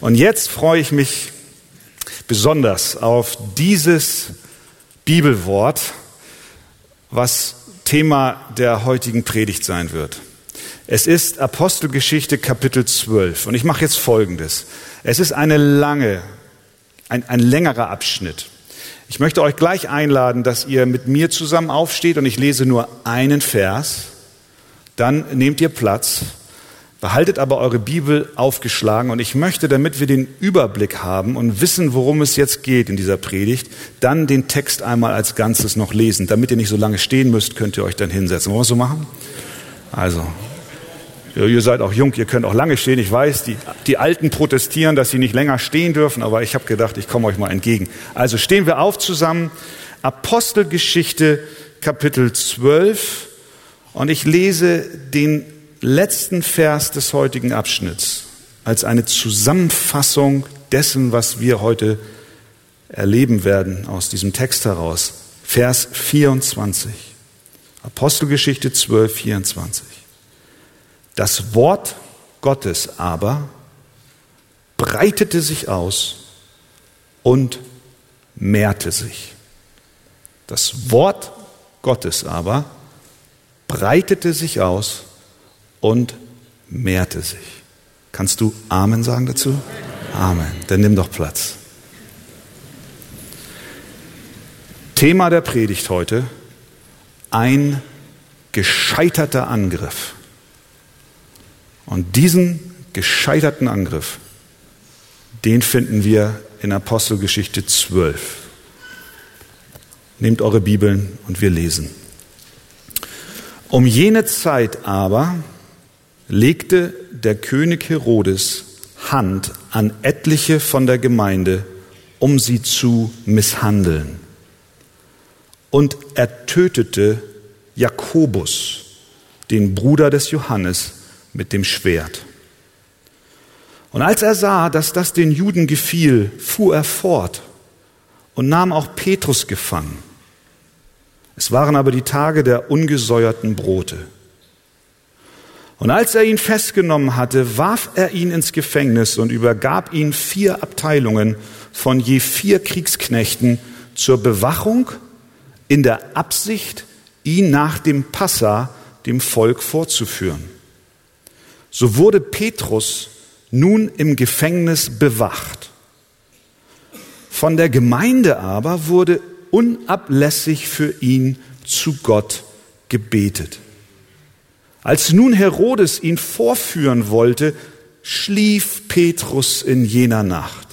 Und jetzt freue ich mich besonders auf dieses Bibelwort, was Thema der heutigen Predigt sein wird. Es ist Apostelgeschichte Kapitel 12 und ich mache jetzt Folgendes. Es ist eine lange, ein, ein längerer Abschnitt. Ich möchte euch gleich einladen, dass ihr mit mir zusammen aufsteht und ich lese nur einen Vers. Dann nehmt ihr Platz Behaltet aber eure Bibel aufgeschlagen und ich möchte, damit wir den Überblick haben und wissen, worum es jetzt geht in dieser Predigt, dann den Text einmal als Ganzes noch lesen. Damit ihr nicht so lange stehen müsst, könnt ihr euch dann hinsetzen. Wollen wir es so machen? Also, ihr seid auch jung, ihr könnt auch lange stehen. Ich weiß, die, die Alten protestieren, dass sie nicht länger stehen dürfen, aber ich habe gedacht, ich komme euch mal entgegen. Also stehen wir auf zusammen. Apostelgeschichte Kapitel 12 und ich lese den letzten Vers des heutigen Abschnitts als eine Zusammenfassung dessen, was wir heute erleben werden aus diesem Text heraus. Vers 24. Apostelgeschichte 12, 24. Das Wort Gottes aber breitete sich aus und mehrte sich. Das Wort Gottes aber breitete sich aus und mehrte sich. Kannst du Amen sagen dazu? Amen. Dann nimm doch Platz. Thema der Predigt heute, ein gescheiterter Angriff. Und diesen gescheiterten Angriff, den finden wir in Apostelgeschichte 12. Nehmt eure Bibeln und wir lesen. Um jene Zeit aber legte der König Herodes Hand an etliche von der Gemeinde, um sie zu misshandeln. Und er tötete Jakobus, den Bruder des Johannes, mit dem Schwert. Und als er sah, dass das den Juden gefiel, fuhr er fort und nahm auch Petrus gefangen. Es waren aber die Tage der ungesäuerten Brote. Und als er ihn festgenommen hatte, warf er ihn ins Gefängnis und übergab ihn vier Abteilungen von je vier Kriegsknechten zur Bewachung in der Absicht, ihn nach dem Passa dem Volk vorzuführen. So wurde Petrus nun im Gefängnis bewacht. Von der Gemeinde aber wurde unablässig für ihn zu Gott gebetet. Als nun Herodes ihn vorführen wollte, schlief Petrus in jener Nacht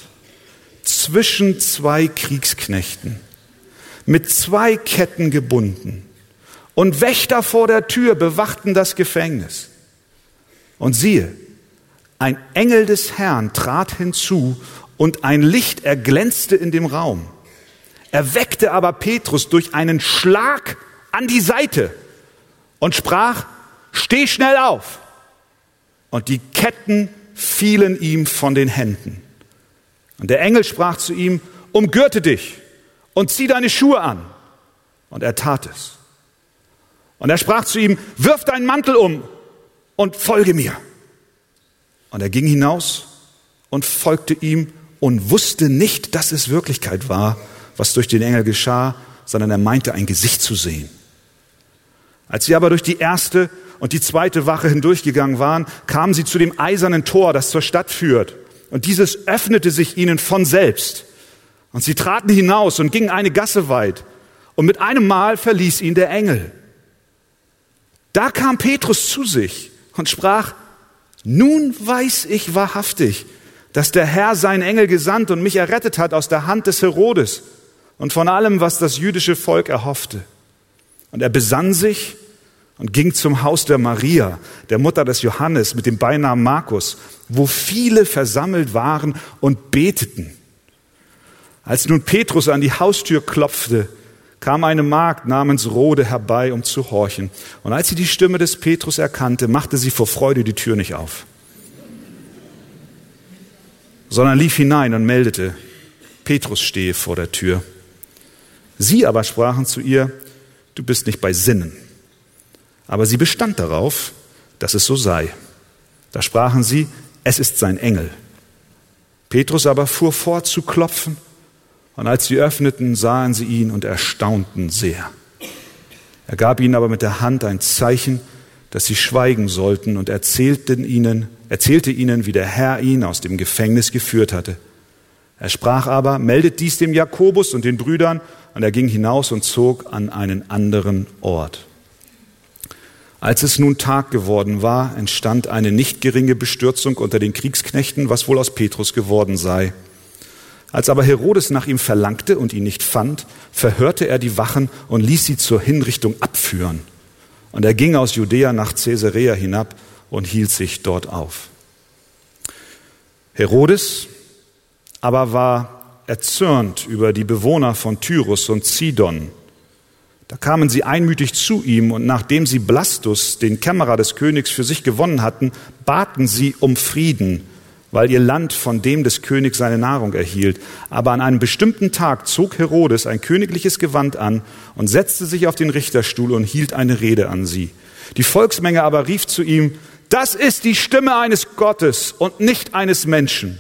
zwischen zwei Kriegsknechten, mit zwei Ketten gebunden. Und Wächter vor der Tür bewachten das Gefängnis. Und siehe, ein Engel des Herrn trat hinzu und ein Licht erglänzte in dem Raum. Er weckte aber Petrus durch einen Schlag an die Seite und sprach, steh schnell auf. Und die Ketten fielen ihm von den Händen. Und der Engel sprach zu ihm, umgürte dich und zieh deine Schuhe an. Und er tat es. Und er sprach zu ihm, wirf deinen Mantel um und folge mir. Und er ging hinaus und folgte ihm und wusste nicht, dass es Wirklichkeit war, was durch den Engel geschah, sondern er meinte ein Gesicht zu sehen. Als sie aber durch die erste und die zweite Wache hindurchgegangen waren, kamen sie zu dem eisernen Tor, das zur Stadt führt. Und dieses öffnete sich ihnen von selbst. Und sie traten hinaus und gingen eine Gasse weit. Und mit einem Mal verließ ihn der Engel. Da kam Petrus zu sich und sprach, nun weiß ich wahrhaftig, dass der Herr seinen Engel gesandt und mich errettet hat aus der Hand des Herodes und von allem, was das jüdische Volk erhoffte. Und er besann sich und ging zum Haus der Maria, der Mutter des Johannes mit dem Beinamen Markus, wo viele versammelt waren und beteten. Als nun Petrus an die Haustür klopfte, kam eine Magd namens Rode herbei, um zu horchen. Und als sie die Stimme des Petrus erkannte, machte sie vor Freude die Tür nicht auf, sondern lief hinein und meldete, Petrus stehe vor der Tür. Sie aber sprachen zu ihr, du bist nicht bei Sinnen. Aber sie bestand darauf, dass es so sei. Da sprachen sie, es ist sein Engel. Petrus aber fuhr fort zu klopfen, und als sie öffneten, sahen sie ihn und erstaunten sehr. Er gab ihnen aber mit der Hand ein Zeichen, dass sie schweigen sollten und erzählten ihnen, erzählte ihnen, wie der Herr ihn aus dem Gefängnis geführt hatte. Er sprach aber, meldet dies dem Jakobus und den Brüdern, und er ging hinaus und zog an einen anderen Ort. Als es nun Tag geworden war, entstand eine nicht geringe Bestürzung unter den Kriegsknechten, was wohl aus Petrus geworden sei. Als aber Herodes nach ihm verlangte und ihn nicht fand, verhörte er die Wachen und ließ sie zur Hinrichtung abführen. Und er ging aus Judäa nach Caesarea hinab und hielt sich dort auf. Herodes aber war erzürnt über die Bewohner von Tyrus und Sidon, da kamen sie einmütig zu ihm und nachdem sie Blastus, den Kämmerer des Königs, für sich gewonnen hatten, baten sie um Frieden, weil ihr Land von dem des Königs seine Nahrung erhielt. Aber an einem bestimmten Tag zog Herodes ein königliches Gewand an und setzte sich auf den Richterstuhl und hielt eine Rede an sie. Die Volksmenge aber rief zu ihm, das ist die Stimme eines Gottes und nicht eines Menschen.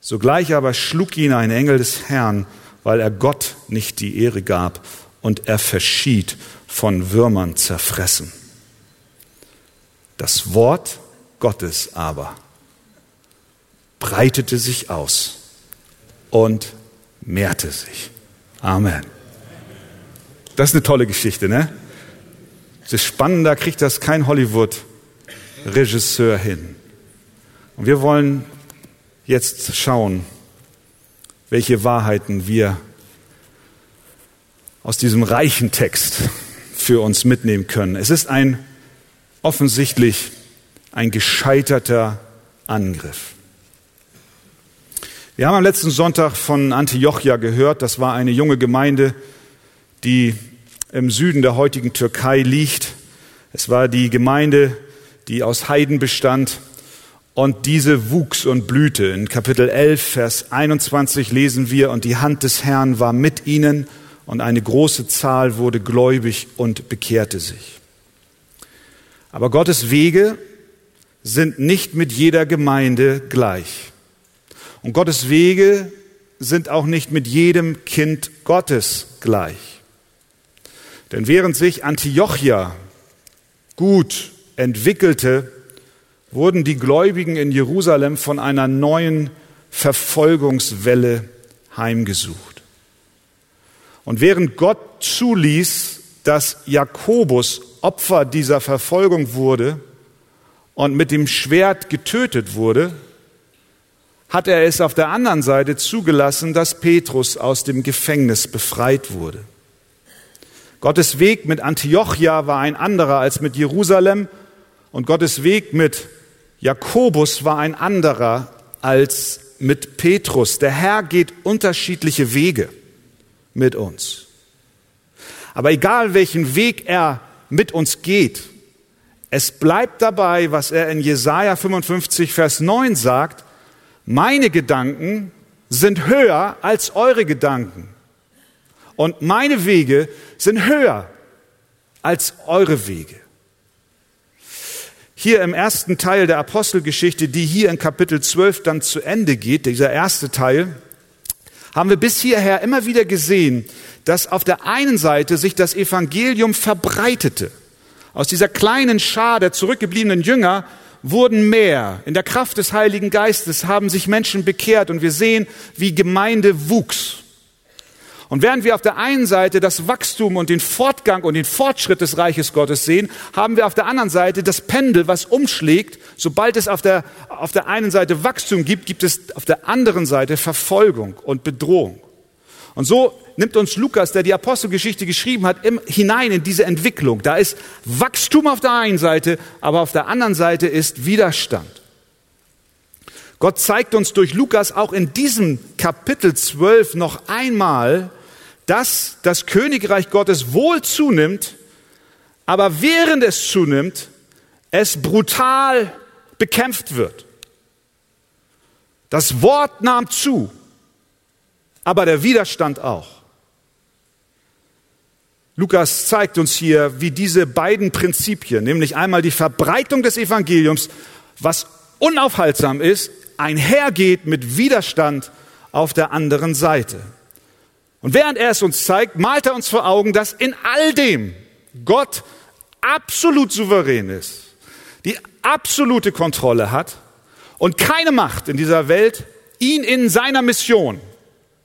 Sogleich aber schlug ihn ein Engel des Herrn, weil er Gott nicht die Ehre gab und er verschied von Würmern zerfressen. Das Wort Gottes aber breitete sich aus und mehrte sich. Amen. Das ist eine tolle Geschichte, ne? Das ist spannender kriegt das kein Hollywood-Regisseur hin. Und wir wollen jetzt schauen, welche Wahrheiten wir aus diesem reichen Text für uns mitnehmen können. Es ist ein offensichtlich ein gescheiterter Angriff. Wir haben am letzten Sonntag von Antiochia gehört. Das war eine junge Gemeinde, die im Süden der heutigen Türkei liegt. Es war die Gemeinde, die aus Heiden bestand. Und diese wuchs und blühte. In Kapitel 11, Vers 21 lesen wir, und die Hand des Herrn war mit ihnen und eine große Zahl wurde gläubig und bekehrte sich. Aber Gottes Wege sind nicht mit jeder Gemeinde gleich. Und Gottes Wege sind auch nicht mit jedem Kind Gottes gleich. Denn während sich Antiochia gut entwickelte, wurden die Gläubigen in Jerusalem von einer neuen Verfolgungswelle heimgesucht. Und während Gott zuließ, dass Jakobus Opfer dieser Verfolgung wurde und mit dem Schwert getötet wurde, hat er es auf der anderen Seite zugelassen, dass Petrus aus dem Gefängnis befreit wurde. Gottes Weg mit Antiochia war ein anderer als mit Jerusalem und Gottes Weg mit Jakobus war ein anderer als mit Petrus. Der Herr geht unterschiedliche Wege mit uns. Aber egal welchen Weg er mit uns geht, es bleibt dabei, was er in Jesaja 55, Vers 9 sagt, meine Gedanken sind höher als eure Gedanken. Und meine Wege sind höher als eure Wege. Hier im ersten Teil der Apostelgeschichte, die hier in Kapitel 12 dann zu Ende geht, dieser erste Teil, haben wir bis hierher immer wieder gesehen, dass auf der einen Seite sich das Evangelium verbreitete. Aus dieser kleinen Schar der zurückgebliebenen Jünger wurden mehr. In der Kraft des Heiligen Geistes haben sich Menschen bekehrt und wir sehen, wie Gemeinde wuchs. Und während wir auf der einen Seite das Wachstum und den Fortgang und den Fortschritt des Reiches Gottes sehen, haben wir auf der anderen Seite das Pendel, was umschlägt. Sobald es auf der, auf der einen Seite Wachstum gibt, gibt es auf der anderen Seite Verfolgung und Bedrohung. Und so nimmt uns Lukas, der die Apostelgeschichte geschrieben hat, im, hinein in diese Entwicklung. Da ist Wachstum auf der einen Seite, aber auf der anderen Seite ist Widerstand. Gott zeigt uns durch Lukas auch in diesem Kapitel 12 noch einmal, dass das Königreich Gottes wohl zunimmt, aber während es zunimmt, es brutal bekämpft wird. Das Wort nahm zu, aber der Widerstand auch. Lukas zeigt uns hier, wie diese beiden Prinzipien, nämlich einmal die Verbreitung des Evangeliums, was unaufhaltsam ist, einhergeht mit Widerstand auf der anderen Seite. Und während er es uns zeigt, malt er uns vor Augen, dass in all dem Gott absolut souverän ist, die absolute Kontrolle hat und keine Macht in dieser Welt ihn in seiner Mission,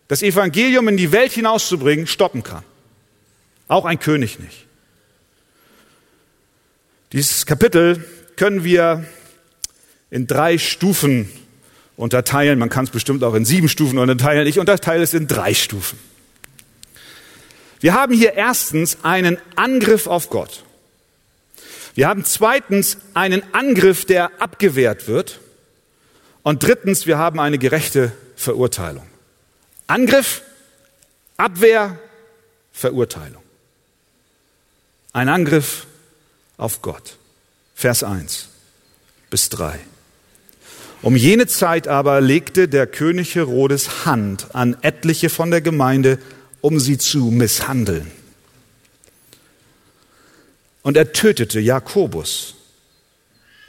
das Evangelium in die Welt hinauszubringen, stoppen kann. Auch ein König nicht. Dieses Kapitel können wir in drei Stufen unterteilen. Man kann es bestimmt auch in sieben Stufen unterteilen. Ich unterteile es in drei Stufen. Wir haben hier erstens einen Angriff auf Gott. Wir haben zweitens einen Angriff, der abgewehrt wird. Und drittens, wir haben eine gerechte Verurteilung. Angriff, Abwehr, Verurteilung. Ein Angriff auf Gott. Vers 1 bis 3. Um jene Zeit aber legte der König Herodes Hand an etliche von der Gemeinde, um sie zu misshandeln. Und er tötete Jakobus,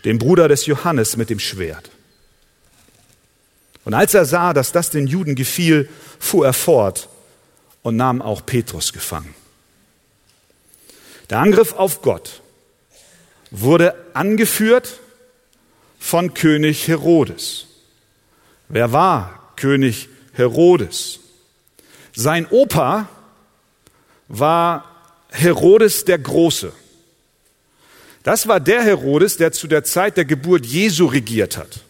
den Bruder des Johannes, mit dem Schwert. Und als er sah, dass das den Juden gefiel, fuhr er fort und nahm auch Petrus gefangen. Der Angriff auf Gott wurde angeführt von König Herodes. Wer war König Herodes? Sein Opa war Herodes der Große. Das war der Herodes, der zu der Zeit der Geburt Jesu regiert hat.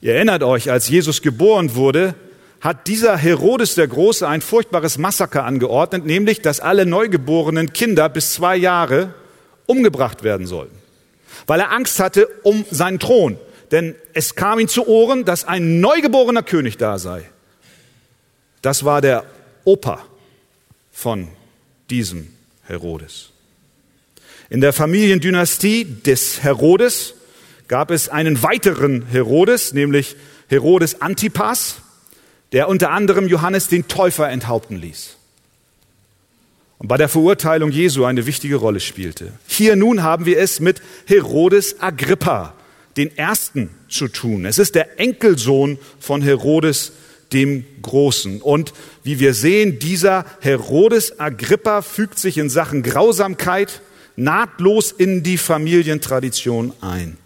Ihr erinnert euch, als Jesus geboren wurde, hat dieser Herodes der Große ein furchtbares Massaker angeordnet, nämlich, dass alle neugeborenen Kinder bis zwei Jahre umgebracht werden sollten, weil er Angst hatte um seinen Thron. Denn es kam ihm zu Ohren, dass ein neugeborener König da sei. Das war der Opa von diesem Herodes. In der Familiendynastie des Herodes gab es einen weiteren Herodes, nämlich Herodes Antipas, der unter anderem Johannes den Täufer enthaupten ließ und bei der Verurteilung Jesu eine wichtige Rolle spielte. Hier nun haben wir es mit Herodes Agrippa, den Ersten, zu tun. Es ist der Enkelsohn von Herodes dem Großen. Und wie wir sehen, dieser Herodes Agrippa fügt sich in Sachen Grausamkeit nahtlos in die Familientradition ein.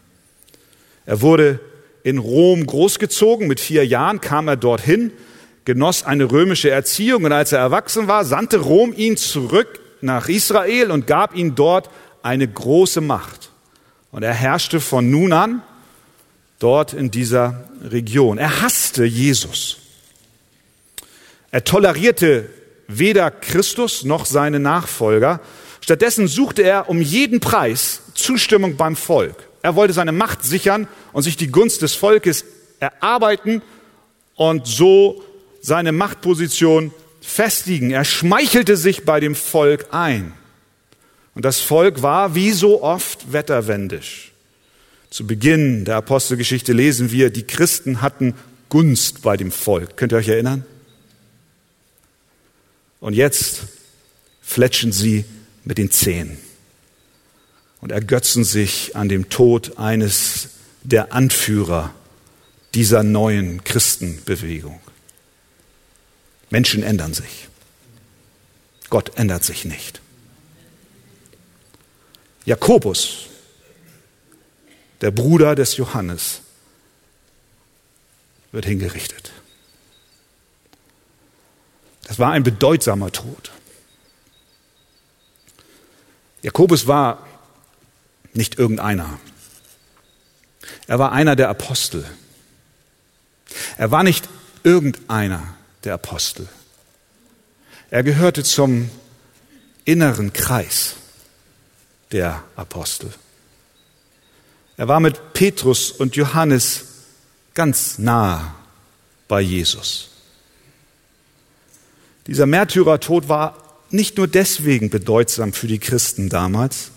Er wurde in Rom großgezogen. Mit vier Jahren kam er dorthin genoss eine römische Erziehung und als er erwachsen war, sandte Rom ihn zurück nach Israel und gab ihm dort eine große Macht. Und er herrschte von nun an dort in dieser Region. Er hasste Jesus. Er tolerierte weder Christus noch seine Nachfolger. Stattdessen suchte er um jeden Preis Zustimmung beim Volk. Er wollte seine Macht sichern und sich die Gunst des Volkes erarbeiten und so seine Machtposition festigen. Er schmeichelte sich bei dem Volk ein. Und das Volk war wie so oft wetterwendisch. Zu Beginn der Apostelgeschichte lesen wir, die Christen hatten Gunst bei dem Volk. Könnt ihr euch erinnern? Und jetzt fletschen sie mit den Zähnen und ergötzen sich an dem Tod eines der Anführer dieser neuen Christenbewegung. Menschen ändern sich. Gott ändert sich nicht. Jakobus, der Bruder des Johannes, wird hingerichtet. Das war ein bedeutsamer Tod. Jakobus war nicht irgendeiner. Er war einer der Apostel. Er war nicht irgendeiner der Apostel. Er gehörte zum inneren Kreis der Apostel. Er war mit Petrus und Johannes ganz nah bei Jesus. Dieser Märtyrertod war nicht nur deswegen bedeutsam für die Christen damals,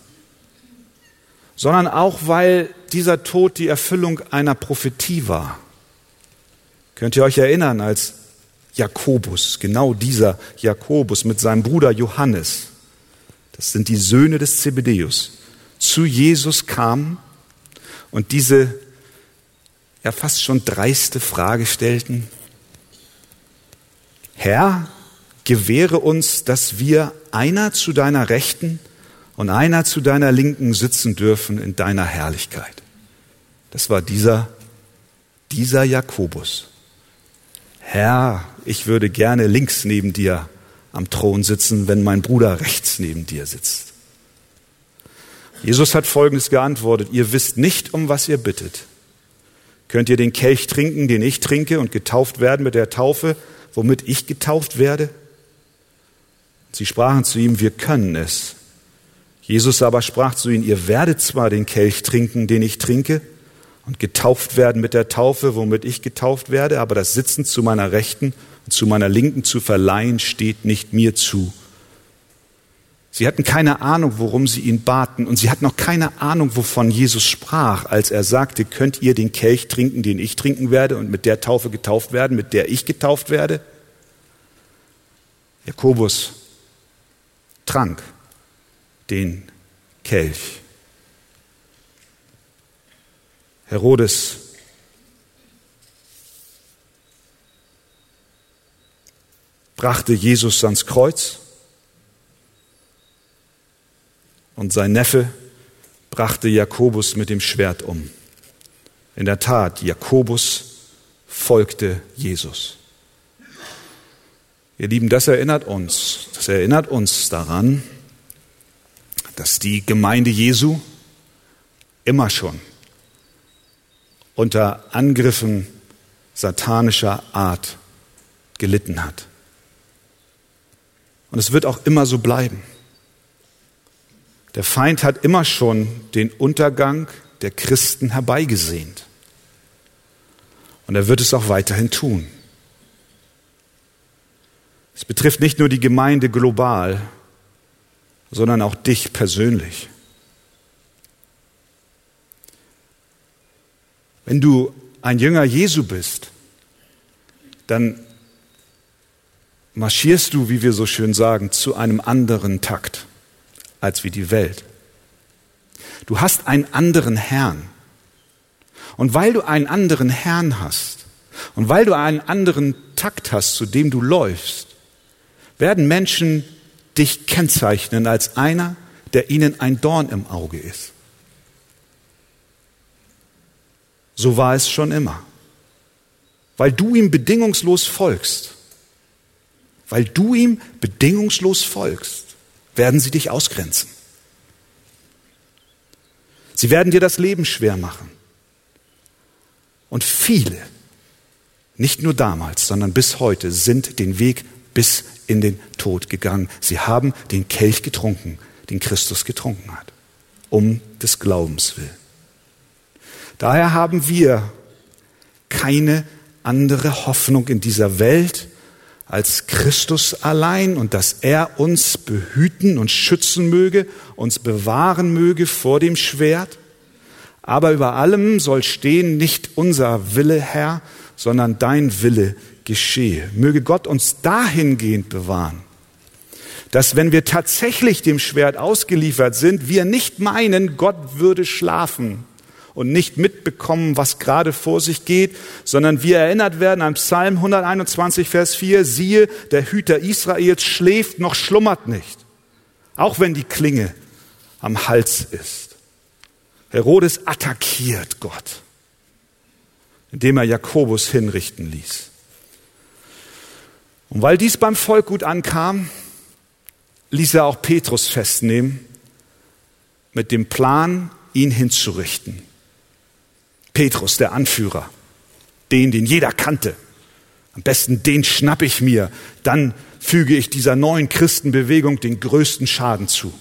sondern auch, weil dieser Tod die Erfüllung einer Prophetie war. Könnt ihr euch erinnern, als Jakobus, genau dieser Jakobus mit seinem Bruder Johannes, das sind die Söhne des Zebedeus, zu Jesus kam und diese ja fast schon dreiste Frage stellten. Herr, gewähre uns, dass wir einer zu deiner Rechten und einer zu deiner Linken sitzen dürfen in deiner Herrlichkeit. Das war dieser, dieser Jakobus. Herr, ich würde gerne links neben dir am Thron sitzen, wenn mein Bruder rechts neben dir sitzt. Jesus hat Folgendes geantwortet, ihr wisst nicht, um was ihr bittet. Könnt ihr den Kelch trinken, den ich trinke, und getauft werden mit der Taufe, womit ich getauft werde? Sie sprachen zu ihm, wir können es. Jesus aber sprach zu ihnen, ihr werdet zwar den Kelch trinken, den ich trinke, und getauft werden mit der Taufe, womit ich getauft werde, aber das Sitzen zu meiner Rechten und zu meiner Linken zu verleihen, steht nicht mir zu. Sie hatten keine Ahnung, worum sie ihn baten, und sie hatten auch keine Ahnung, wovon Jesus sprach, als er sagte, könnt ihr den Kelch trinken, den ich trinken werde, und mit der Taufe getauft werden, mit der ich getauft werde? Jakobus trank den Kelch. Herodes brachte Jesus ans Kreuz und sein Neffe brachte Jakobus mit dem Schwert um. In der Tat, Jakobus folgte Jesus. Ihr Lieben, das erinnert uns, erinnert uns daran, dass die Gemeinde Jesu immer schon unter Angriffen satanischer Art gelitten hat. Und es wird auch immer so bleiben. Der Feind hat immer schon den Untergang der Christen herbeigesehnt. Und er wird es auch weiterhin tun. Es betrifft nicht nur die Gemeinde global, sondern auch dich persönlich. Wenn du ein Jünger Jesu bist, dann marschierst du, wie wir so schön sagen, zu einem anderen Takt als wie die Welt. Du hast einen anderen Herrn. Und weil du einen anderen Herrn hast und weil du einen anderen Takt hast, zu dem du läufst, werden Menschen dich kennzeichnen als einer, der ihnen ein Dorn im Auge ist. So war es schon immer. Weil du ihm bedingungslos folgst, weil du ihm bedingungslos folgst, werden sie dich ausgrenzen. Sie werden dir das Leben schwer machen. Und viele, nicht nur damals, sondern bis heute, sind den Weg bis in den Tod gegangen. Sie haben den Kelch getrunken, den Christus getrunken hat, um des Glaubens willen. Daher haben wir keine andere Hoffnung in dieser Welt als Christus allein und dass er uns behüten und schützen möge, uns bewahren möge vor dem Schwert. Aber über allem soll stehen nicht unser Wille, Herr, sondern dein Wille geschehe. Möge Gott uns dahingehend bewahren, dass wenn wir tatsächlich dem Schwert ausgeliefert sind, wir nicht meinen, Gott würde schlafen und nicht mitbekommen, was gerade vor sich geht, sondern wir erinnert werden an Psalm 121, Vers 4, siehe, der Hüter Israels schläft noch schlummert nicht, auch wenn die Klinge am Hals ist. Herodes attackiert Gott, indem er Jakobus hinrichten ließ. Und weil dies beim Volk gut ankam, ließ er auch Petrus festnehmen mit dem Plan, ihn hinzurichten. Petrus, der Anführer, den, den jeder kannte. Am besten den schnapp ich mir, dann füge ich dieser neuen Christenbewegung den größten Schaden zu.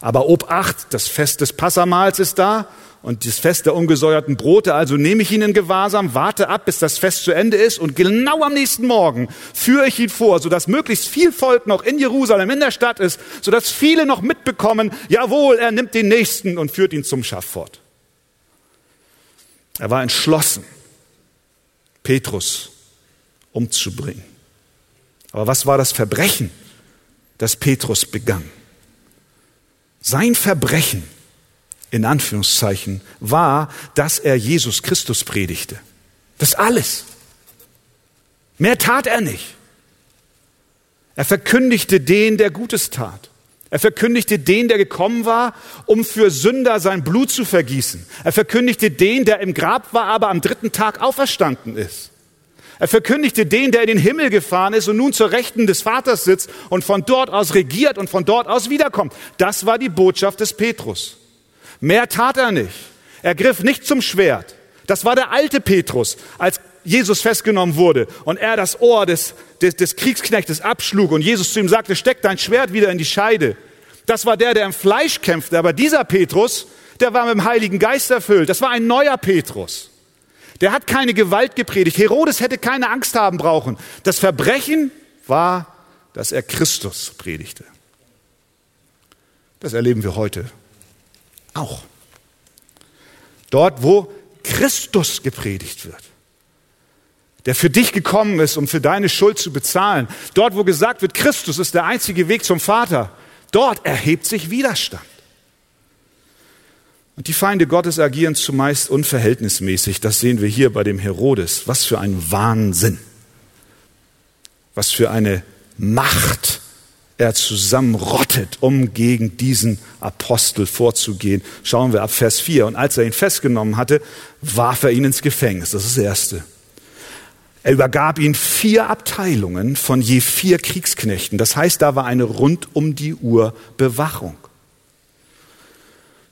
Aber Obacht, das Fest des Passamals ist da und das Fest der ungesäuerten Brote, also nehme ich ihn in Gewahrsam, warte ab, bis das Fest zu Ende ist und genau am nächsten Morgen führe ich ihn vor, sodass möglichst viel Volk noch in Jerusalem, in der Stadt ist, sodass viele noch mitbekommen, jawohl, er nimmt den Nächsten und führt ihn zum Schafott. Er war entschlossen, Petrus umzubringen. Aber was war das Verbrechen, das Petrus begann? Sein Verbrechen in Anführungszeichen, war, dass er Jesus Christus predigte. Das alles. Mehr tat er nicht. Er verkündigte den, der Gutes tat. Er verkündigte den, der gekommen war, um für Sünder sein Blut zu vergießen. Er verkündigte den, der im Grab war, aber am dritten Tag auferstanden ist. Er verkündigte den, der in den Himmel gefahren ist und nun zur Rechten des Vaters sitzt und von dort aus regiert und von dort aus wiederkommt. Das war die Botschaft des Petrus. Mehr tat er nicht. Er griff nicht zum Schwert. Das war der alte Petrus, als Jesus festgenommen wurde und er das Ohr des, des, des Kriegsknechtes abschlug und Jesus zu ihm sagte, steck dein Schwert wieder in die Scheide. Das war der, der im Fleisch kämpfte. Aber dieser Petrus, der war mit dem Heiligen Geist erfüllt. Das war ein neuer Petrus. Der hat keine Gewalt gepredigt. Herodes hätte keine Angst haben brauchen. Das Verbrechen war, dass er Christus predigte. Das erleben wir heute auch. Dort, wo Christus gepredigt wird, der für dich gekommen ist, um für deine Schuld zu bezahlen, dort, wo gesagt wird, Christus ist der einzige Weg zum Vater, dort erhebt sich Widerstand. Und die Feinde Gottes agieren zumeist unverhältnismäßig. Das sehen wir hier bei dem Herodes. Was für ein Wahnsinn. Was für eine Macht er zusammenrottet, um gegen diesen Apostel vorzugehen. Schauen wir ab Vers 4. Und als er ihn festgenommen hatte, warf er ihn ins Gefängnis. Das ist das Erste. Er übergab ihn vier Abteilungen von je vier Kriegsknechten. Das heißt, da war eine rund um die Uhr Bewachung.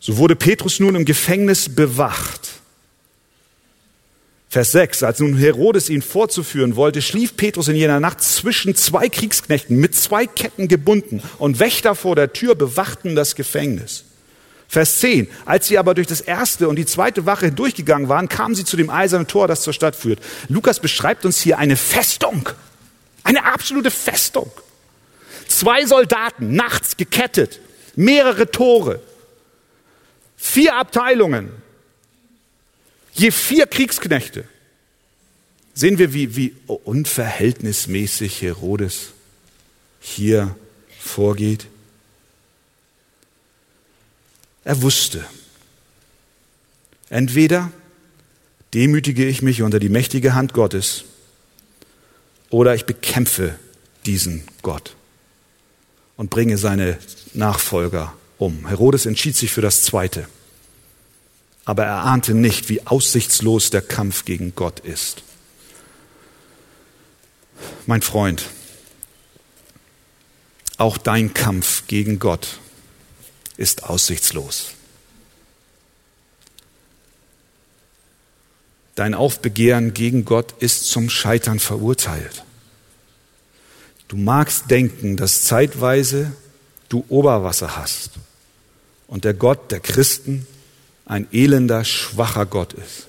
So wurde Petrus nun im Gefängnis bewacht. Vers 6, als nun Herodes ihn vorzuführen wollte, schlief Petrus in jener Nacht zwischen zwei Kriegsknechten mit zwei Ketten gebunden und Wächter vor der Tür bewachten das Gefängnis. Vers 10, als sie aber durch das erste und die zweite Wache hindurchgegangen waren, kamen sie zu dem eisernen Tor, das zur Stadt führt. Lukas beschreibt uns hier eine Festung, eine absolute Festung. Zwei Soldaten, nachts gekettet, mehrere Tore, vier Abteilungen, Je vier Kriegsknechte. Sehen wir, wie, wie unverhältnismäßig Herodes hier vorgeht. Er wusste, entweder demütige ich mich unter die mächtige Hand Gottes oder ich bekämpfe diesen Gott und bringe seine Nachfolger um. Herodes entschied sich für das Zweite aber er ahnte nicht, wie aussichtslos der Kampf gegen Gott ist. Mein Freund, auch dein Kampf gegen Gott ist aussichtslos. Dein Aufbegehren gegen Gott ist zum Scheitern verurteilt. Du magst denken, dass zeitweise du Oberwasser hast und der Gott der Christen ein elender, schwacher Gott ist.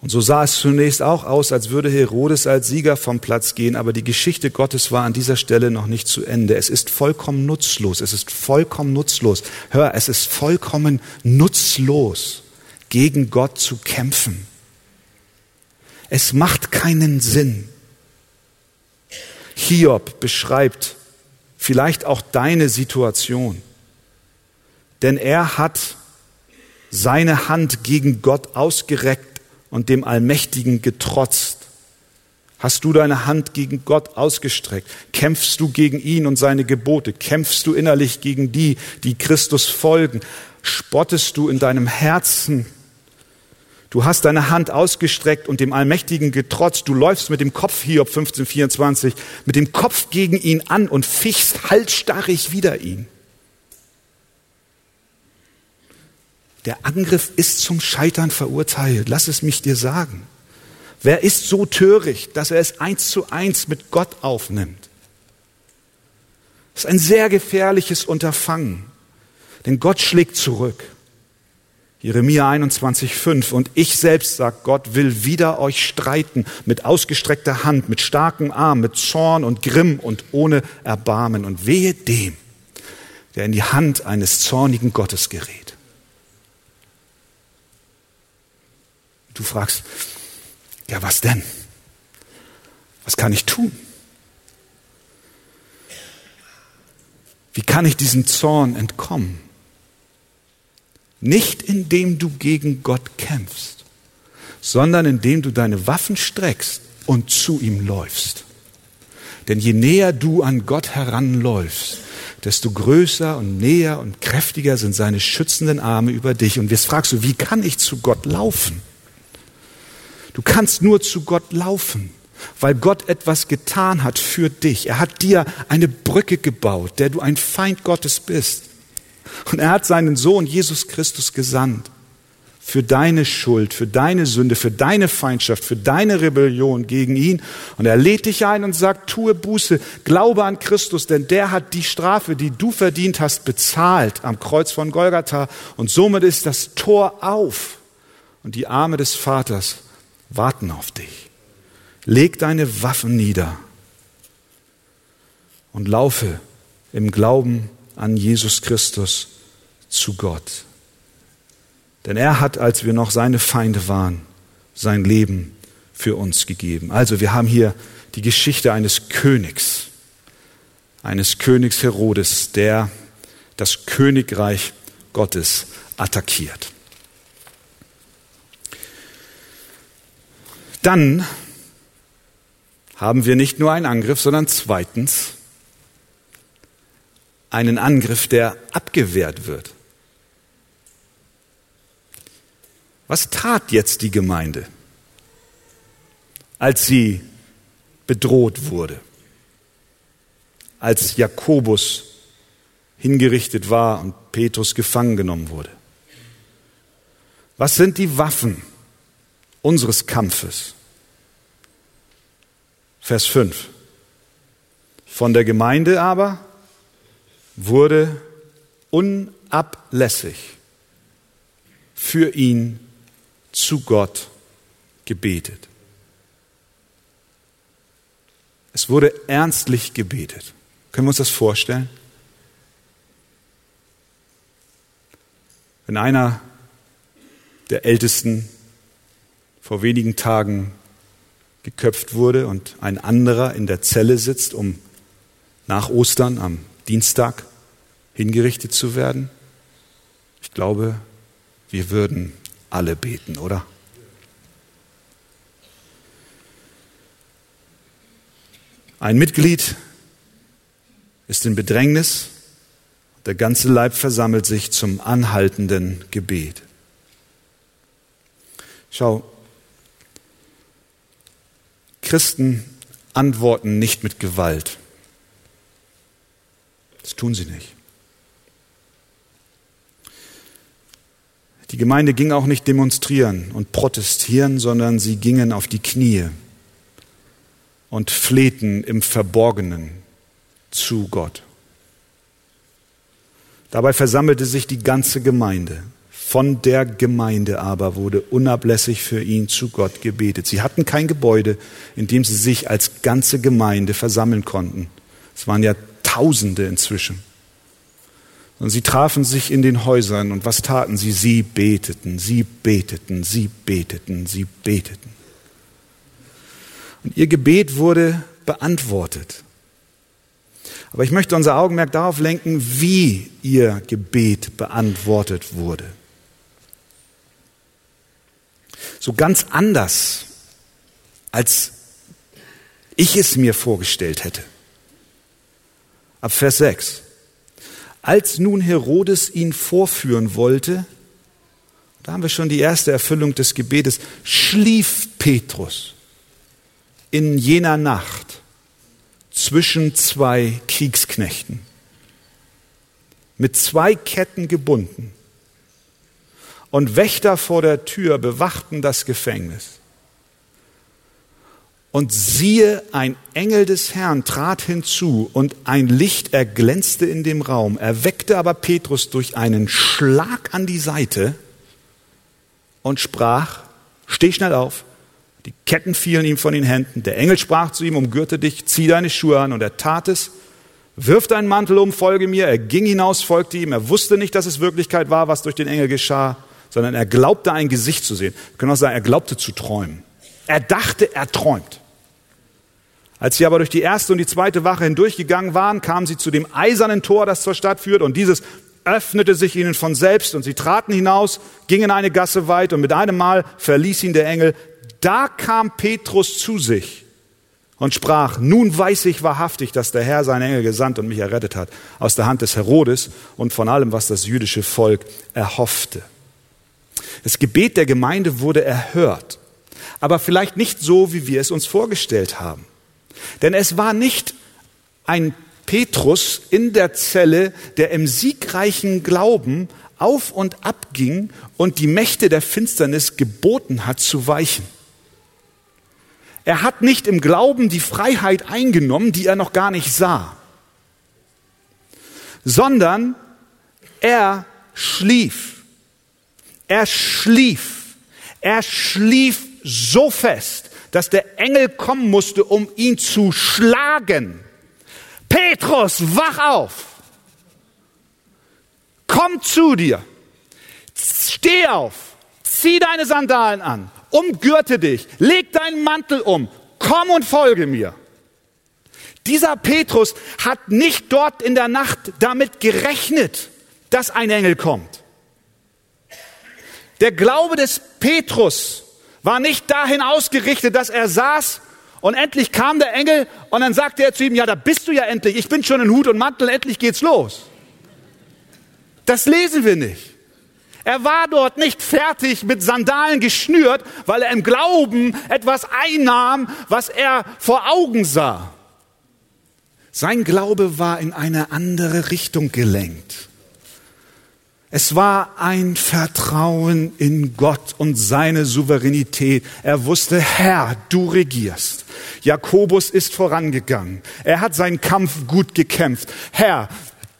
Und so sah es zunächst auch aus, als würde Herodes als Sieger vom Platz gehen, aber die Geschichte Gottes war an dieser Stelle noch nicht zu Ende. Es ist vollkommen nutzlos, es ist vollkommen nutzlos. Hör, es ist vollkommen nutzlos, gegen Gott zu kämpfen. Es macht keinen Sinn. Hiob beschreibt vielleicht auch deine Situation, denn er hat seine Hand gegen Gott ausgereckt und dem Allmächtigen getrotzt? Hast du deine Hand gegen Gott ausgestreckt? Kämpfst du gegen ihn und seine Gebote? Kämpfst du innerlich gegen die, die Christus folgen? Spottest du in deinem Herzen? Du hast deine Hand ausgestreckt und dem Allmächtigen getrotzt. Du läufst mit dem Kopf, Hiob 1524, mit dem Kopf gegen ihn an und fichst halsstarrig wider ihn. Der Angriff ist zum Scheitern verurteilt. Lass es mich dir sagen. Wer ist so töricht, dass er es eins zu eins mit Gott aufnimmt? Das ist ein sehr gefährliches Unterfangen, denn Gott schlägt zurück. Jeremia 21,5 und ich selbst, sagt Gott, will wieder euch streiten mit ausgestreckter Hand, mit starkem Arm, mit Zorn und Grimm und ohne Erbarmen. Und wehe dem, der in die Hand eines zornigen Gottes gerät. Du fragst, ja, was denn? Was kann ich tun? Wie kann ich diesem Zorn entkommen? Nicht indem du gegen Gott kämpfst, sondern indem du deine Waffen streckst und zu ihm läufst. Denn je näher du an Gott heranläufst, desto größer und näher und kräftiger sind seine schützenden Arme über dich. Und jetzt fragst du, wie kann ich zu Gott laufen? Du kannst nur zu Gott laufen, weil Gott etwas getan hat für dich. Er hat dir eine Brücke gebaut, der du ein Feind Gottes bist. Und er hat seinen Sohn Jesus Christus gesandt für deine Schuld, für deine Sünde, für deine Feindschaft, für deine Rebellion gegen ihn. Und er lädt dich ein und sagt, tue Buße, glaube an Christus, denn der hat die Strafe, die du verdient hast, bezahlt am Kreuz von Golgatha. Und somit ist das Tor auf und die Arme des Vaters warten auf dich. Leg deine Waffen nieder und laufe im Glauben an Jesus Christus zu Gott. Denn er hat, als wir noch seine Feinde waren, sein Leben für uns gegeben. Also wir haben hier die Geschichte eines Königs, eines Königs Herodes, der das Königreich Gottes attackiert. Dann haben wir nicht nur einen Angriff, sondern zweitens einen Angriff, der abgewehrt wird. Was tat jetzt die Gemeinde, als sie bedroht wurde, als Jakobus hingerichtet war und Petrus gefangen genommen wurde? Was sind die Waffen unseres Kampfes? Vers 5. Von der Gemeinde aber wurde unablässig für ihn zu Gott gebetet. Es wurde ernstlich gebetet. Können wir uns das vorstellen? Wenn einer der Ältesten vor wenigen Tagen geköpft wurde und ein anderer in der Zelle sitzt, um nach Ostern am Dienstag hingerichtet zu werden, ich glaube, wir würden alle beten, oder? Ein Mitglied ist in Bedrängnis, der ganze Leib versammelt sich zum anhaltenden Gebet. Schau, Christen antworten nicht mit Gewalt. Das tun sie nicht. Die Gemeinde ging auch nicht demonstrieren und protestieren, sondern sie gingen auf die Knie und flehten im Verborgenen zu Gott. Dabei versammelte sich die ganze Gemeinde. Von der Gemeinde aber wurde unablässig für ihn zu Gott gebetet. Sie hatten kein Gebäude, in dem sie sich als ganze Gemeinde versammeln konnten. Es waren ja Tausende inzwischen. Und sie trafen sich in den Häusern und was taten sie? Sie beteten, sie beteten, sie beteten, sie beteten. Und ihr Gebet wurde beantwortet. Aber ich möchte unser Augenmerk darauf lenken, wie ihr Gebet beantwortet wurde. So ganz anders, als ich es mir vorgestellt hätte. Ab Vers 6. Als nun Herodes ihn vorführen wollte, da haben wir schon die erste Erfüllung des Gebetes, schlief Petrus in jener Nacht zwischen zwei Kriegsknechten, mit zwei Ketten gebunden. Und Wächter vor der Tür bewachten das Gefängnis. Und siehe, ein Engel des Herrn trat hinzu und ein Licht erglänzte in dem Raum, erweckte aber Petrus durch einen Schlag an die Seite und sprach, steh schnell auf. Die Ketten fielen ihm von den Händen. Der Engel sprach zu ihm, umgürte dich, zieh deine Schuhe an. Und er tat es, wirf deinen Mantel um, folge mir. Er ging hinaus, folgte ihm. Er wusste nicht, dass es Wirklichkeit war, was durch den Engel geschah, sondern er glaubte ein Gesicht zu sehen. Wir können auch sagen, er glaubte zu träumen. Er dachte, er träumt. Als sie aber durch die erste und die zweite Wache hindurchgegangen waren, kamen sie zu dem eisernen Tor, das zur Stadt führt. Und dieses öffnete sich ihnen von selbst und sie traten hinaus, gingen eine Gasse weit und mit einem Mal verließ ihn der Engel. Da kam Petrus zu sich und sprach, nun weiß ich wahrhaftig, dass der Herr seinen Engel gesandt und mich errettet hat aus der Hand des Herodes und von allem, was das jüdische Volk erhoffte. Das Gebet der Gemeinde wurde erhört, aber vielleicht nicht so, wie wir es uns vorgestellt haben. Denn es war nicht ein Petrus in der Zelle, der im siegreichen Glauben auf und ab ging und die Mächte der Finsternis geboten hat zu weichen. Er hat nicht im Glauben die Freiheit eingenommen, die er noch gar nicht sah, sondern er schlief. Er schlief. Er schlief so fest, dass der Engel kommen musste, um ihn zu schlagen. Petrus, wach auf. Komm zu dir. Steh auf. Zieh deine Sandalen an. Umgürte dich. Leg deinen Mantel um. Komm und folge mir. Dieser Petrus hat nicht dort in der Nacht damit gerechnet, dass ein Engel kommt. Der Glaube des Petrus war nicht dahin ausgerichtet, dass er saß und endlich kam der Engel und dann sagte er zu ihm, ja, da bist du ja endlich, ich bin schon in Hut und Mantel, endlich geht's los. Das lesen wir nicht. Er war dort nicht fertig mit Sandalen geschnürt, weil er im Glauben etwas einnahm, was er vor Augen sah. Sein Glaube war in eine andere Richtung gelenkt. Es war ein Vertrauen in Gott und seine Souveränität. Er wusste, Herr, du regierst. Jakobus ist vorangegangen. Er hat seinen Kampf gut gekämpft. Herr,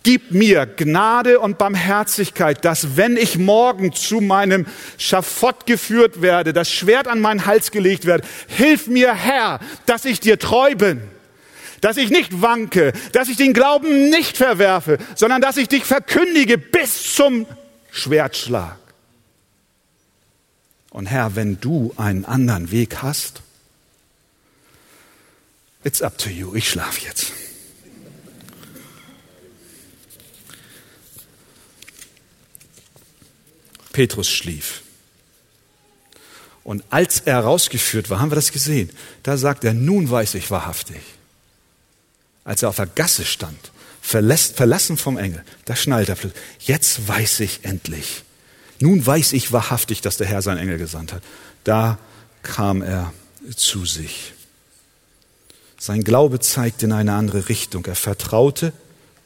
gib mir Gnade und Barmherzigkeit, dass wenn ich morgen zu meinem Schafott geführt werde, das Schwert an meinen Hals gelegt wird, hilf mir, Herr, dass ich dir treu bin dass ich nicht wanke, dass ich den Glauben nicht verwerfe, sondern dass ich dich verkündige bis zum Schwertschlag. Und Herr, wenn du einen anderen Weg hast, it's up to you, ich schlafe jetzt. Petrus schlief. Und als er rausgeführt war, haben wir das gesehen, da sagt er, nun weiß ich wahrhaftig als er auf der Gasse stand, verlässt, verlassen vom Engel, da schnallt er plötzlich, jetzt weiß ich endlich. Nun weiß ich wahrhaftig, dass der Herr seinen Engel gesandt hat. Da kam er zu sich. Sein Glaube zeigte in eine andere Richtung. Er vertraute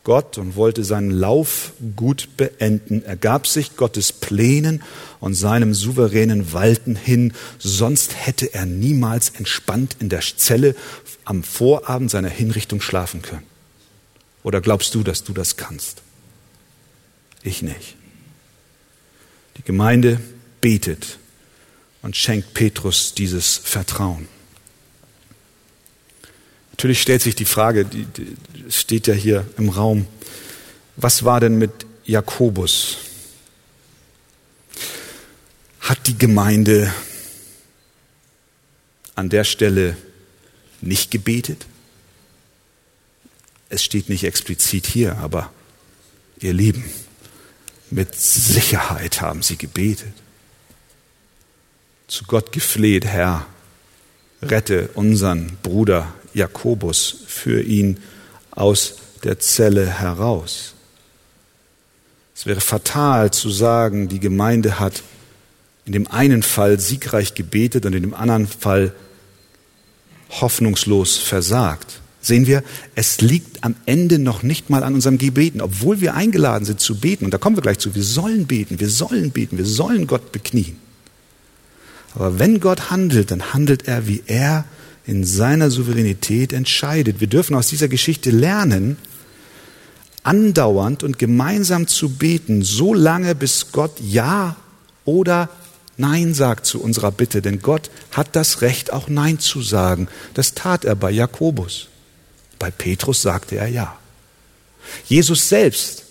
Gott und wollte seinen Lauf gut beenden. Er gab sich Gottes Plänen und seinem souveränen Walten hin, sonst hätte er niemals entspannt in der Zelle am Vorabend seiner Hinrichtung schlafen können. Oder glaubst du, dass du das kannst? Ich nicht. Die Gemeinde betet und schenkt Petrus dieses Vertrauen. Natürlich stellt sich die Frage, die, die steht ja hier im Raum, was war denn mit Jakobus? Hat die Gemeinde an der Stelle nicht gebetet? Es steht nicht explizit hier, aber ihr Lieben, mit Sicherheit haben sie gebetet. Zu Gott gefleht, Herr, rette unseren Bruder Jakobus für ihn aus der Zelle heraus. Es wäre fatal zu sagen, die Gemeinde hat in dem einen Fall siegreich gebetet und in dem anderen Fall hoffnungslos versagt. Sehen wir, es liegt am Ende noch nicht mal an unserem Gebeten, obwohl wir eingeladen sind zu beten. Und da kommen wir gleich zu. Wir sollen beten, wir sollen beten, wir sollen Gott beknien. Aber wenn Gott handelt, dann handelt er, wie er in seiner Souveränität entscheidet. Wir dürfen aus dieser Geschichte lernen, andauernd und gemeinsam zu beten, so lange bis Gott Ja oder Nein sagt zu unserer Bitte, denn Gott hat das Recht, auch Nein zu sagen. Das tat er bei Jakobus. Bei Petrus sagte er Ja. Jesus selbst,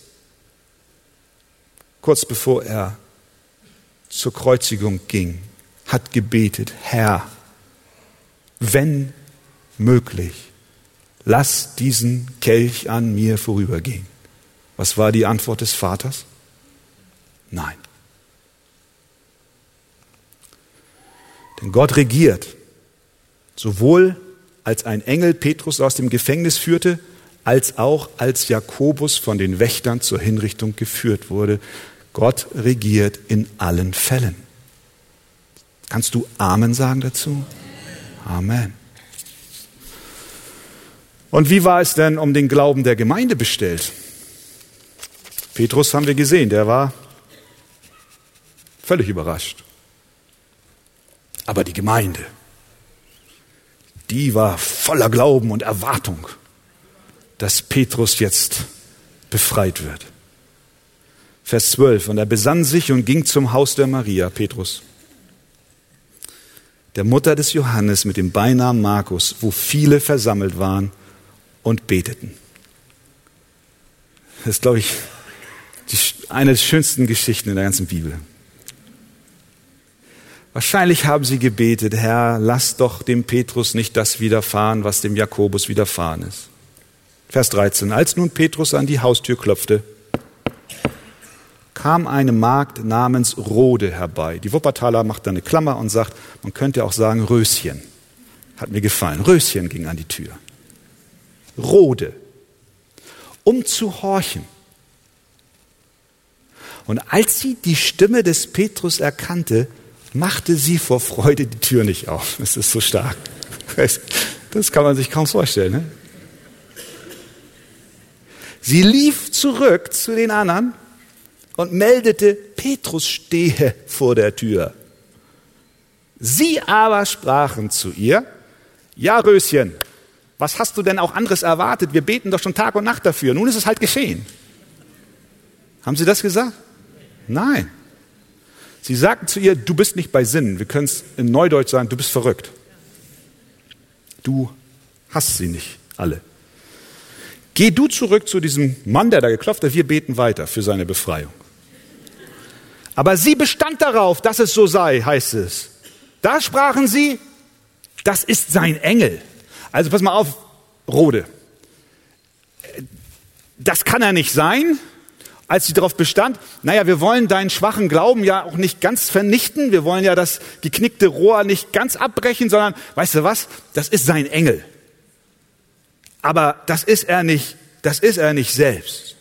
kurz bevor er zur Kreuzigung ging, hat gebetet, Herr, wenn möglich, lass diesen Kelch an mir vorübergehen. Was war die Antwort des Vaters? Nein. Denn Gott regiert, sowohl als ein Engel Petrus aus dem Gefängnis führte, als auch als Jakobus von den Wächtern zur Hinrichtung geführt wurde. Gott regiert in allen Fällen. Kannst du Amen sagen dazu? Amen. Und wie war es denn um den Glauben der Gemeinde bestellt? Petrus haben wir gesehen, der war völlig überrascht. Aber die Gemeinde, die war voller Glauben und Erwartung, dass Petrus jetzt befreit wird. Vers 12. Und er besann sich und ging zum Haus der Maria, Petrus, der Mutter des Johannes mit dem Beinamen Markus, wo viele versammelt waren und beteten. Das ist, glaube ich, die, eine der schönsten Geschichten in der ganzen Bibel. Wahrscheinlich haben sie gebetet, Herr, lass doch dem Petrus nicht das widerfahren, was dem Jakobus widerfahren ist. Vers 13. Als nun Petrus an die Haustür klopfte, kam eine Magd namens Rode herbei. Die Wuppertaler macht da eine Klammer und sagt, man könnte auch sagen Röschen. Hat mir gefallen. Röschen ging an die Tür. Rode. Um zu horchen. Und als sie die Stimme des Petrus erkannte, machte sie vor Freude die Tür nicht auf. Es ist so stark. Das kann man sich kaum vorstellen. Ne? Sie lief zurück zu den anderen und meldete, Petrus stehe vor der Tür. Sie aber sprachen zu ihr, ja Röschen, was hast du denn auch anderes erwartet? Wir beten doch schon Tag und Nacht dafür. Nun ist es halt geschehen. Haben Sie das gesagt? Nein. Sie sagten zu ihr, du bist nicht bei Sinnen. Wir können es in Neudeutsch sagen, du bist verrückt. Du hast sie nicht alle. Geh du zurück zu diesem Mann, der da geklopft hat. Wir beten weiter für seine Befreiung. Aber sie bestand darauf, dass es so sei, heißt es. Da sprachen sie, das ist sein Engel. Also pass mal auf, Rode. Das kann er nicht sein als sie darauf bestand, naja, wir wollen deinen schwachen Glauben ja auch nicht ganz vernichten, wir wollen ja das geknickte Rohr nicht ganz abbrechen, sondern, weißt du was, das ist sein Engel. Aber das ist er nicht, das ist er nicht selbst.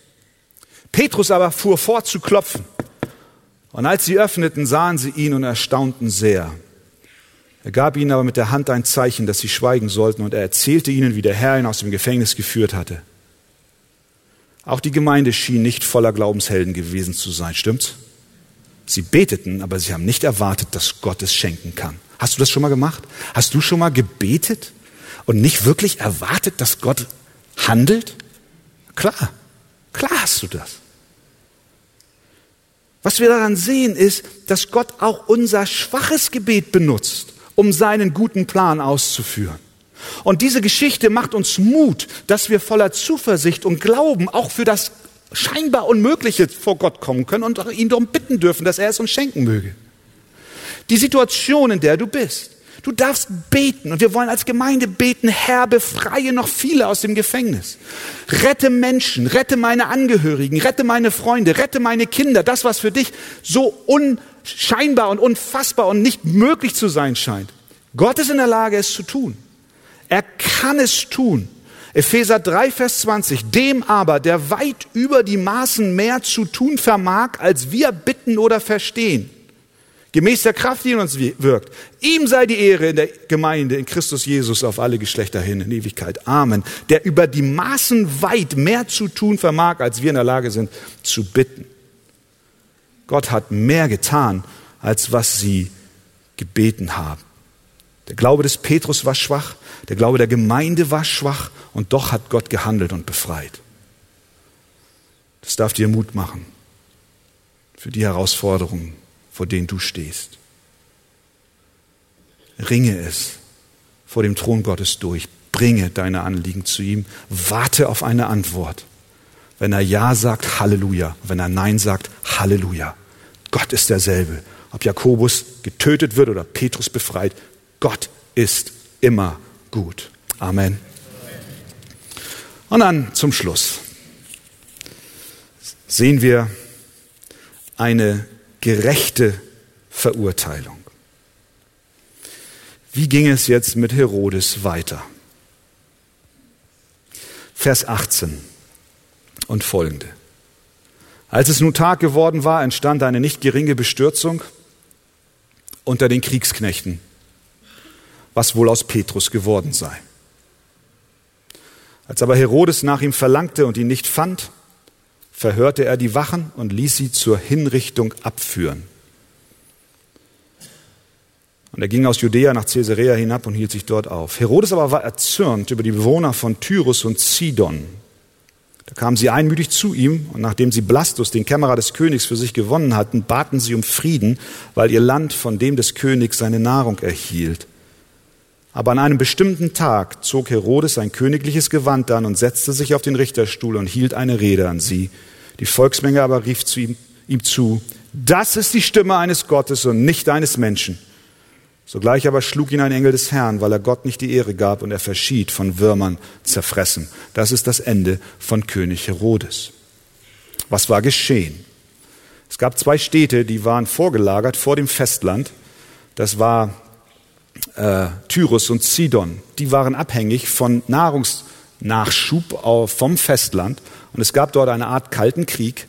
Petrus aber fuhr fort zu klopfen. Und als sie öffneten, sahen sie ihn und erstaunten sehr. Er gab ihnen aber mit der Hand ein Zeichen, dass sie schweigen sollten, und er erzählte ihnen, wie der Herr ihn aus dem Gefängnis geführt hatte. Auch die Gemeinde schien nicht voller Glaubenshelden gewesen zu sein, stimmt's? Sie beteten, aber sie haben nicht erwartet, dass Gott es schenken kann. Hast du das schon mal gemacht? Hast du schon mal gebetet und nicht wirklich erwartet, dass Gott handelt? Klar, klar hast du das. Was wir daran sehen, ist, dass Gott auch unser schwaches Gebet benutzt, um seinen guten Plan auszuführen. Und diese Geschichte macht uns Mut, dass wir voller Zuversicht und Glauben auch für das scheinbar Unmögliche vor Gott kommen können und ihn darum bitten dürfen, dass er es uns schenken möge. Die Situation, in der du bist. Du darfst beten und wir wollen als Gemeinde beten, Herr, befreie noch viele aus dem Gefängnis. Rette Menschen, rette meine Angehörigen, rette meine Freunde, rette meine Kinder. Das, was für dich so unscheinbar und unfassbar und nicht möglich zu sein scheint. Gott ist in der Lage, es zu tun. Er kann es tun. Epheser 3, Vers 20. Dem aber, der weit über die Maßen mehr zu tun vermag, als wir bitten oder verstehen. Gemäß der Kraft, die in uns wirkt. Ihm sei die Ehre in der Gemeinde in Christus Jesus auf alle Geschlechter hin in Ewigkeit. Amen. Der über die Maßen weit mehr zu tun vermag, als wir in der Lage sind zu bitten. Gott hat mehr getan, als was sie gebeten haben. Der Glaube des Petrus war schwach, der Glaube der Gemeinde war schwach und doch hat Gott gehandelt und befreit. Das darf dir Mut machen für die Herausforderungen, vor denen du stehst. Ringe es vor dem Thron Gottes durch, bringe deine Anliegen zu ihm, warte auf eine Antwort. Wenn er Ja sagt, Halleluja. Wenn er Nein sagt, Halleluja. Gott ist derselbe. Ob Jakobus getötet wird oder Petrus befreit, Gott ist immer gut. Amen. Und dann zum Schluss. sehen wir eine gerechte Verurteilung. Wie ging es jetzt mit Herodes weiter? Vers 18 und folgende. Als es nun Tag geworden war, entstand eine nicht geringe Bestürzung unter den Kriegsknechten, was wohl aus Petrus geworden sei. Als aber Herodes nach ihm verlangte und ihn nicht fand, verhörte er die Wachen und ließ sie zur Hinrichtung abführen. Und er ging aus Judäa nach Caesarea hinab und hielt sich dort auf. Herodes aber war erzürnt über die Bewohner von Tyrus und Sidon. Da kamen sie einmütig zu ihm und nachdem sie Blastus, den Kämmerer des Königs, für sich gewonnen hatten, baten sie um Frieden, weil ihr Land von dem des Königs seine Nahrung erhielt. Aber an einem bestimmten Tag zog Herodes sein königliches Gewand an und setzte sich auf den Richterstuhl und hielt eine Rede an sie. Die Volksmenge aber rief zu ihm, ihm zu, das ist die Stimme eines Gottes und nicht eines Menschen. Sogleich aber schlug ihn ein Engel des Herrn, weil er Gott nicht die Ehre gab und er verschied von Würmern zerfressen. Das ist das Ende von König Herodes. Was war geschehen? Es gab zwei Städte, die waren vorgelagert vor dem Festland. Das war äh, Tyrus und Sidon, die waren abhängig von Nahrungsnachschub vom Festland. Und es gab dort eine Art kalten Krieg.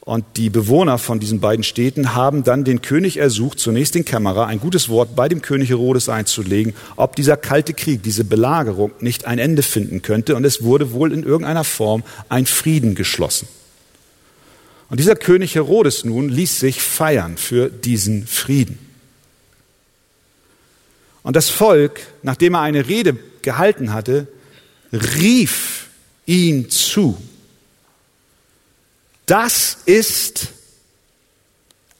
Und die Bewohner von diesen beiden Städten haben dann den König ersucht, zunächst den Kämmerer, ein gutes Wort bei dem König Herodes einzulegen, ob dieser kalte Krieg, diese Belagerung nicht ein Ende finden könnte. Und es wurde wohl in irgendeiner Form ein Frieden geschlossen. Und dieser König Herodes nun ließ sich feiern für diesen Frieden. Und das Volk, nachdem er eine Rede gehalten hatte, rief ihn zu. Das ist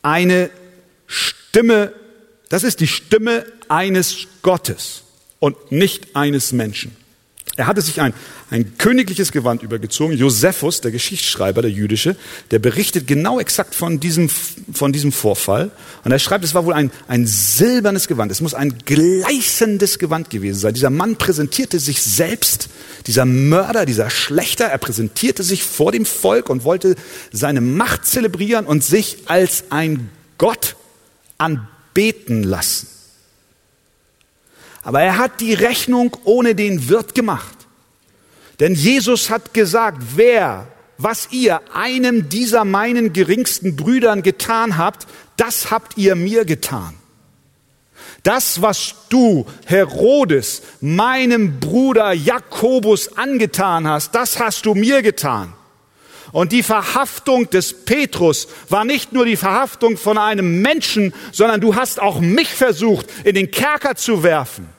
eine Stimme, das ist die Stimme eines Gottes und nicht eines Menschen. Er hatte sich ein, ein königliches Gewand übergezogen. Josephus, der Geschichtsschreiber, der jüdische, der berichtet genau exakt von diesem, von diesem Vorfall. Und er schreibt, es war wohl ein, ein silbernes Gewand. Es muss ein gleißendes Gewand gewesen sein. Dieser Mann präsentierte sich selbst, dieser Mörder, dieser Schlechter, er präsentierte sich vor dem Volk und wollte seine Macht zelebrieren und sich als ein Gott anbeten lassen. Aber er hat die Rechnung ohne den Wirt gemacht. Denn Jesus hat gesagt, wer, was ihr einem dieser meinen geringsten Brüdern getan habt, das habt ihr mir getan. Das, was du, Herodes, meinem Bruder Jakobus angetan hast, das hast du mir getan. Und die Verhaftung des Petrus war nicht nur die Verhaftung von einem Menschen, sondern du hast auch mich versucht, in den Kerker zu werfen.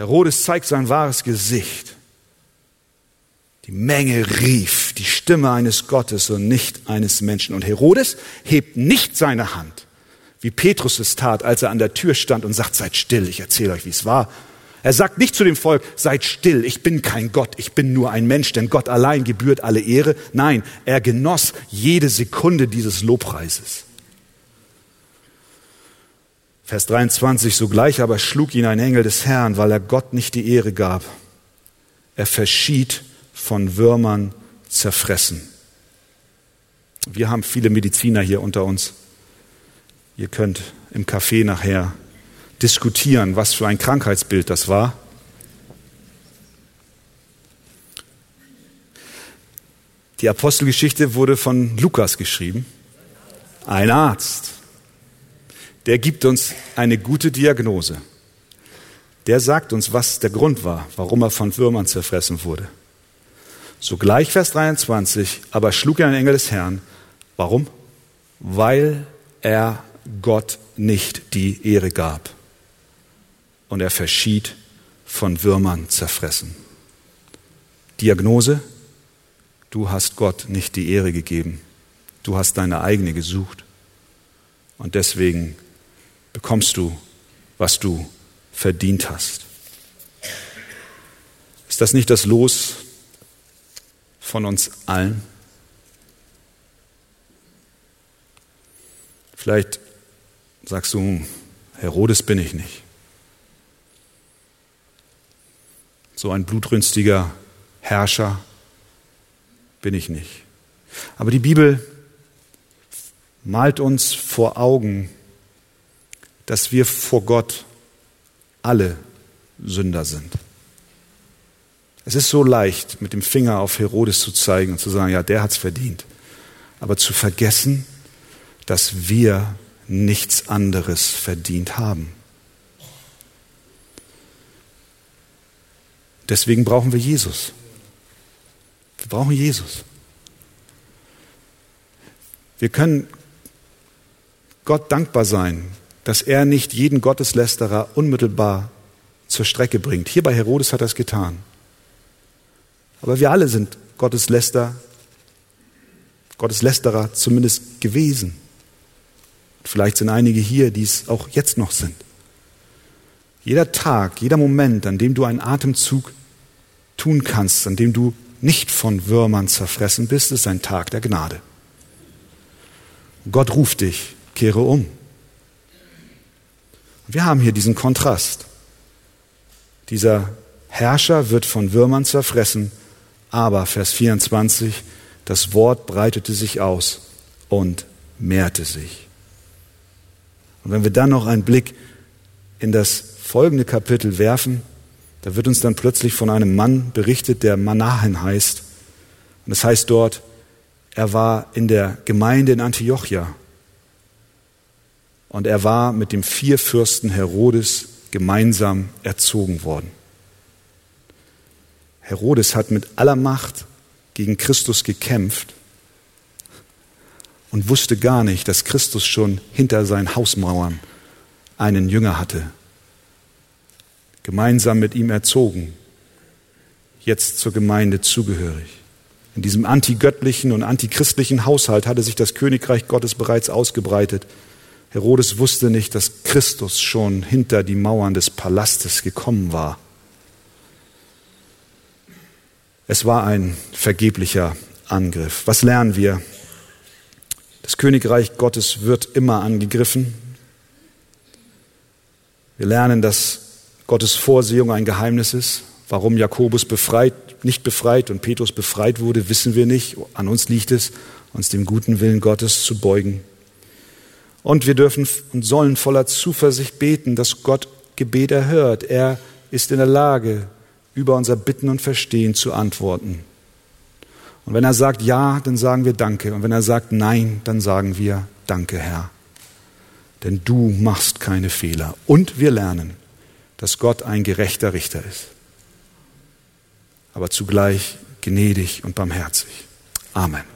Herodes zeigt sein wahres Gesicht. Die Menge rief die Stimme eines Gottes und nicht eines Menschen. Und Herodes hebt nicht seine Hand, wie Petrus es tat, als er an der Tür stand und sagt, seid still, ich erzähle euch, wie es war. Er sagt nicht zu dem Volk, seid still, ich bin kein Gott, ich bin nur ein Mensch, denn Gott allein gebührt alle Ehre. Nein, er genoss jede Sekunde dieses Lobpreises. Vers 23, sogleich aber schlug ihn ein Engel des Herrn, weil er Gott nicht die Ehre gab. Er verschied von Würmern zerfressen. Wir haben viele Mediziner hier unter uns. Ihr könnt im Café nachher diskutieren, was für ein Krankheitsbild das war. Die Apostelgeschichte wurde von Lukas geschrieben. Ein Arzt der gibt uns eine gute Diagnose. Der sagt uns, was der Grund war, warum er von Würmern zerfressen wurde. Sogleich Vers 23, aber schlug er einen Engel des Herrn. Warum? Weil er Gott nicht die Ehre gab. Und er verschied von Würmern zerfressen. Diagnose, du hast Gott nicht die Ehre gegeben. Du hast deine eigene gesucht. Und deswegen bekommst du, was du verdient hast. Ist das nicht das Los von uns allen? Vielleicht sagst du, Herodes bin ich nicht. So ein blutrünstiger Herrscher, bin ich nicht. Aber die Bibel malt uns vor Augen, dass wir vor Gott alle Sünder sind. Es ist so leicht, mit dem Finger auf Herodes zu zeigen und zu sagen, ja, der hat's verdient. Aber zu vergessen, dass wir nichts anderes verdient haben. Deswegen brauchen wir Jesus. Wir brauchen Jesus. Wir können Gott dankbar sein, dass er nicht jeden Gotteslästerer unmittelbar zur Strecke bringt. Hier bei Herodes hat er es getan. Aber wir alle sind Gottesläster, Gotteslästerer zumindest gewesen. Vielleicht sind einige hier, die es auch jetzt noch sind. Jeder Tag, jeder Moment, an dem du einen Atemzug tun kannst, an dem du nicht von Würmern zerfressen bist, ist ein Tag der Gnade. Gott ruft dich, kehre um. Wir haben hier diesen Kontrast. Dieser Herrscher wird von Würmern zerfressen, aber Vers 24, das Wort breitete sich aus und mehrte sich. Und wenn wir dann noch einen Blick in das folgende Kapitel werfen, da wird uns dann plötzlich von einem Mann berichtet, der Manahen heißt. Und es das heißt dort, er war in der Gemeinde in Antiochia. Und er war mit dem Vierfürsten Herodes gemeinsam erzogen worden. Herodes hat mit aller Macht gegen Christus gekämpft und wusste gar nicht, dass Christus schon hinter seinen Hausmauern einen Jünger hatte, gemeinsam mit ihm erzogen, jetzt zur Gemeinde zugehörig. In diesem antigöttlichen und antichristlichen Haushalt hatte sich das Königreich Gottes bereits ausgebreitet. Herodes wusste nicht, dass Christus schon hinter die Mauern des Palastes gekommen war. Es war ein vergeblicher Angriff. Was lernen wir? Das Königreich Gottes wird immer angegriffen. Wir lernen, dass Gottes Vorsehung ein Geheimnis ist. Warum Jakobus befreit, nicht befreit und Petrus befreit wurde, wissen wir nicht. An uns liegt es, uns dem guten Willen Gottes zu beugen. Und wir dürfen und sollen voller Zuversicht beten, dass Gott Gebet erhört. Er ist in der Lage, über unser Bitten und Verstehen zu antworten. Und wenn er sagt Ja, dann sagen wir Danke. Und wenn er sagt Nein, dann sagen wir Danke, Herr. Denn du machst keine Fehler. Und wir lernen, dass Gott ein gerechter Richter ist, aber zugleich gnädig und barmherzig. Amen.